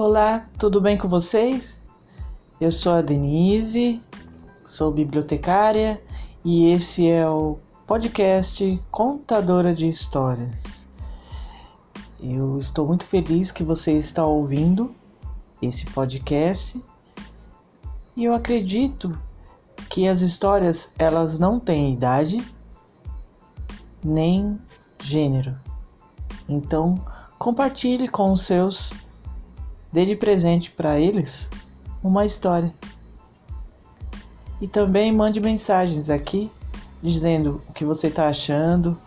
Olá, tudo bem com vocês? Eu sou a Denise, sou bibliotecária e esse é o podcast Contadora de Histórias. Eu estou muito feliz que você está ouvindo esse podcast e eu acredito que as histórias elas não têm idade nem gênero. Então, compartilhe com os seus Dê de presente para eles uma história. E também mande mensagens aqui dizendo o que você está achando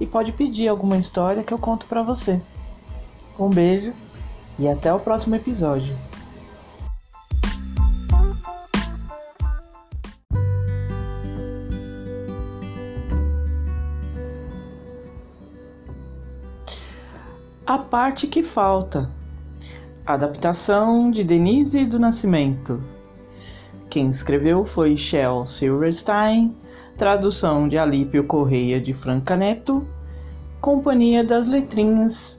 e pode pedir alguma história que eu conto para você. Um beijo e até o próximo episódio. A parte que falta. Adaptação de Denise do Nascimento. Quem escreveu foi Shel Silverstein, tradução de Alípio Correia de Franca Neto, Companhia das Letrinhas.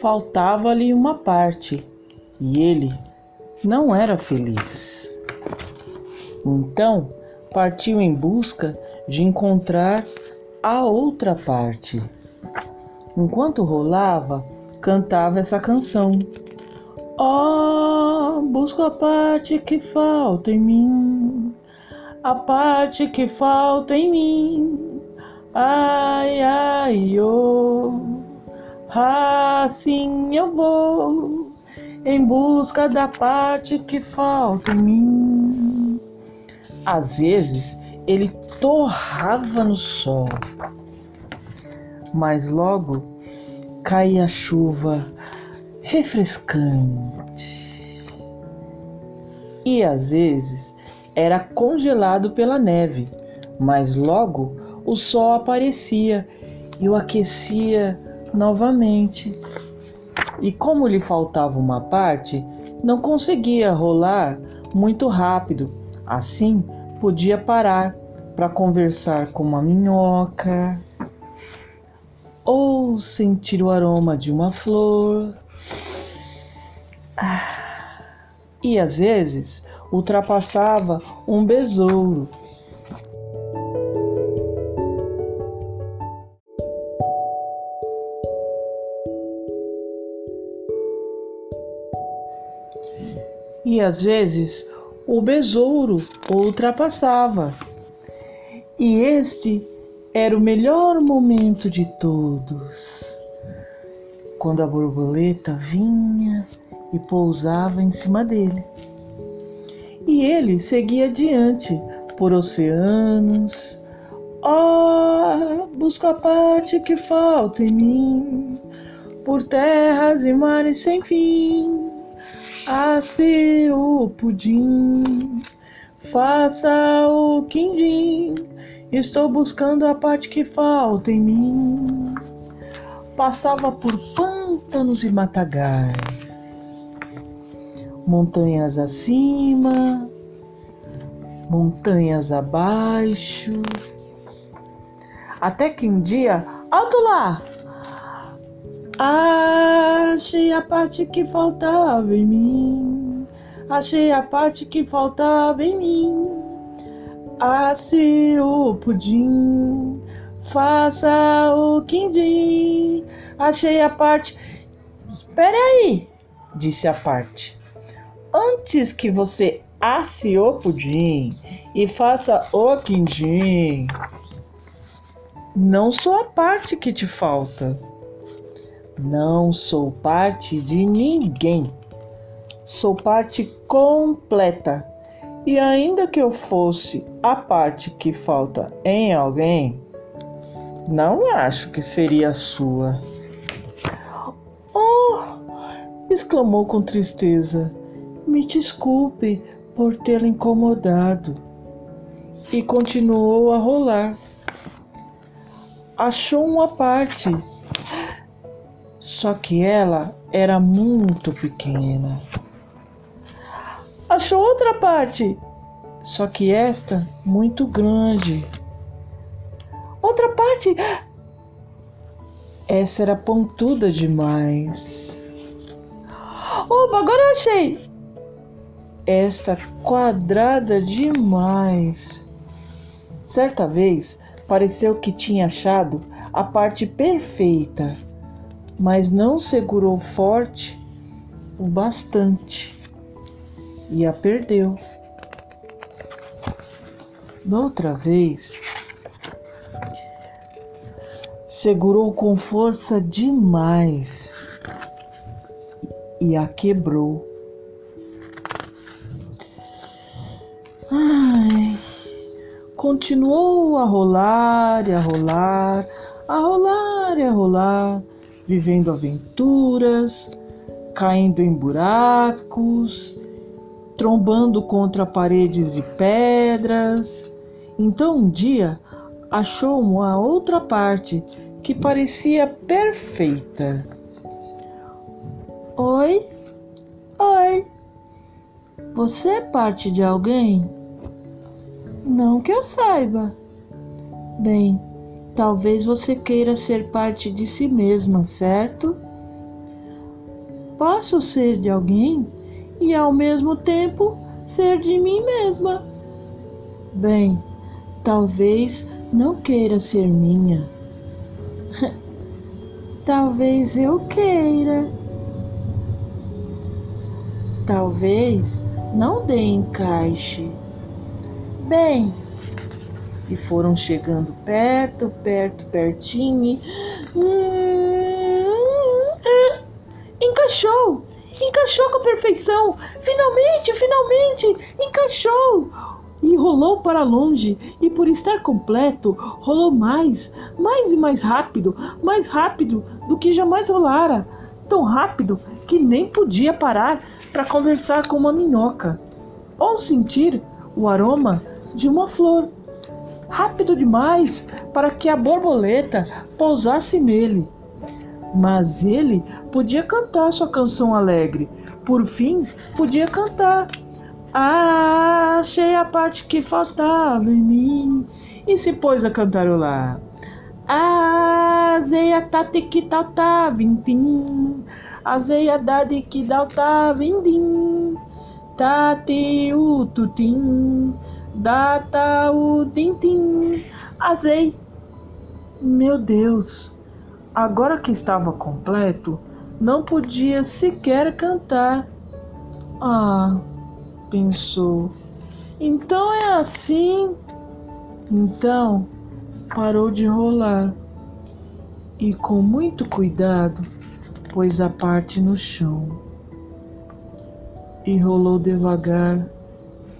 Faltava-lhe uma parte e ele não era feliz. Então partiu em busca de encontrar a outra parte. Enquanto rolava, cantava essa canção. Oh, busco a parte que falta em mim, a parte que falta em mim. Ai, ai, oh, assim eu vou em busca da parte que falta em mim. Às vezes ele torrava no sol, mas logo caía a chuva refrescante. E às vezes era congelado pela neve, mas logo o sol aparecia e o aquecia novamente e como lhe faltava uma parte, não conseguia rolar muito rápido. Assim, podia parar para conversar com uma minhoca ou sentir o aroma de uma flor. E às vezes ultrapassava um besouro às vezes o besouro ultrapassava. E este era o melhor momento de todos, quando a borboleta vinha e pousava em cima dele. E ele seguia adiante por oceanos. Oh, busco a parte que falta em mim, por terras e mares sem fim a o pudim, faça o quindim. Estou buscando a parte que falta em mim. Passava por pântanos e matagais, montanhas acima, montanhas abaixo, até que um dia, alto lá! Achei a parte que faltava em mim. Achei a parte que faltava em mim. Asse o pudim, faça o quindim. Achei a parte. Espere aí, disse a parte. Antes que você asse o pudim e faça o quindim, não sou a parte que te falta. Não sou parte de ninguém. Sou parte completa. E ainda que eu fosse a parte que falta em alguém, não acho que seria sua. Oh! exclamou com tristeza. Me desculpe por tê-la incomodado. E continuou a rolar. Achou uma parte só que ela era muito pequena. achou outra parte. Só que esta muito grande. Outra parte. Essa era pontuda demais. Opa, agora eu achei! Esta quadrada demais. Certa vez, pareceu que tinha achado a parte perfeita, mas não segurou forte o bastante e a perdeu. Noutra vez, segurou com força demais e a quebrou. Ai, continuou a rolar e a rolar, a rolar e a rolar, vivendo aventuras, caindo em buracos, trombando contra paredes de pedras. Então um dia achou uma outra parte que parecia perfeita. Oi? Oi. Você é parte de alguém? Não que eu saiba. Bem, talvez você queira ser parte de si mesma, certo? Posso ser de alguém e ao mesmo tempo ser de mim mesma. Bem, talvez não queira ser minha. talvez eu queira. Talvez não dê encaixe. Bem, e foram chegando perto, perto, pertinho e. Hum, encaixou! Encaixou com perfeição! Finalmente, finalmente! Encaixou! E rolou para longe, e por estar completo, rolou mais, mais e mais rápido, mais rápido do que jamais rolara. Tão rápido que nem podia parar para conversar com uma minhoca ou sentir o aroma de uma flor. Rápido demais para que a borboleta pousasse nele mas ele podia cantar sua canção alegre. Por fim, podia cantar. Ah, achei a parte que faltava em mim. E se pôs a cantarolar. Ah, zeia tate que talta vintim. Azeia dade que dalta vindim. Tate tutim. Data o tintim. Azei. Meu Deus agora que estava completo, não podia sequer cantar. Ah, pensou. Então é assim. Então parou de rolar e, com muito cuidado, pôs a parte no chão e rolou devagar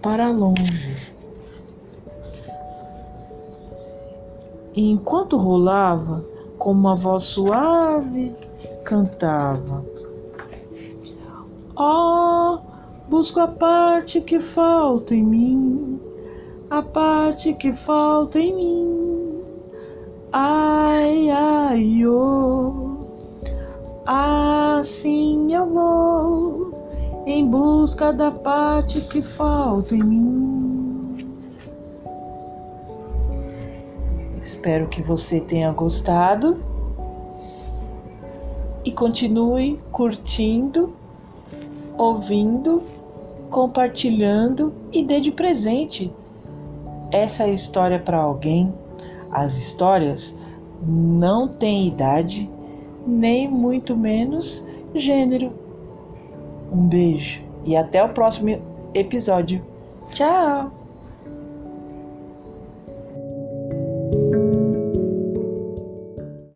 para longe. E enquanto rolava, com uma voz suave, cantava: Oh, busco a parte que falta em mim, a parte que falta em mim. Ai, ai, oh, assim eu vou em busca da parte que falta em mim. Espero que você tenha gostado e continue curtindo, ouvindo, compartilhando e dê de presente essa história para alguém. As histórias não têm idade, nem muito menos gênero. Um beijo e até o próximo episódio. Tchau!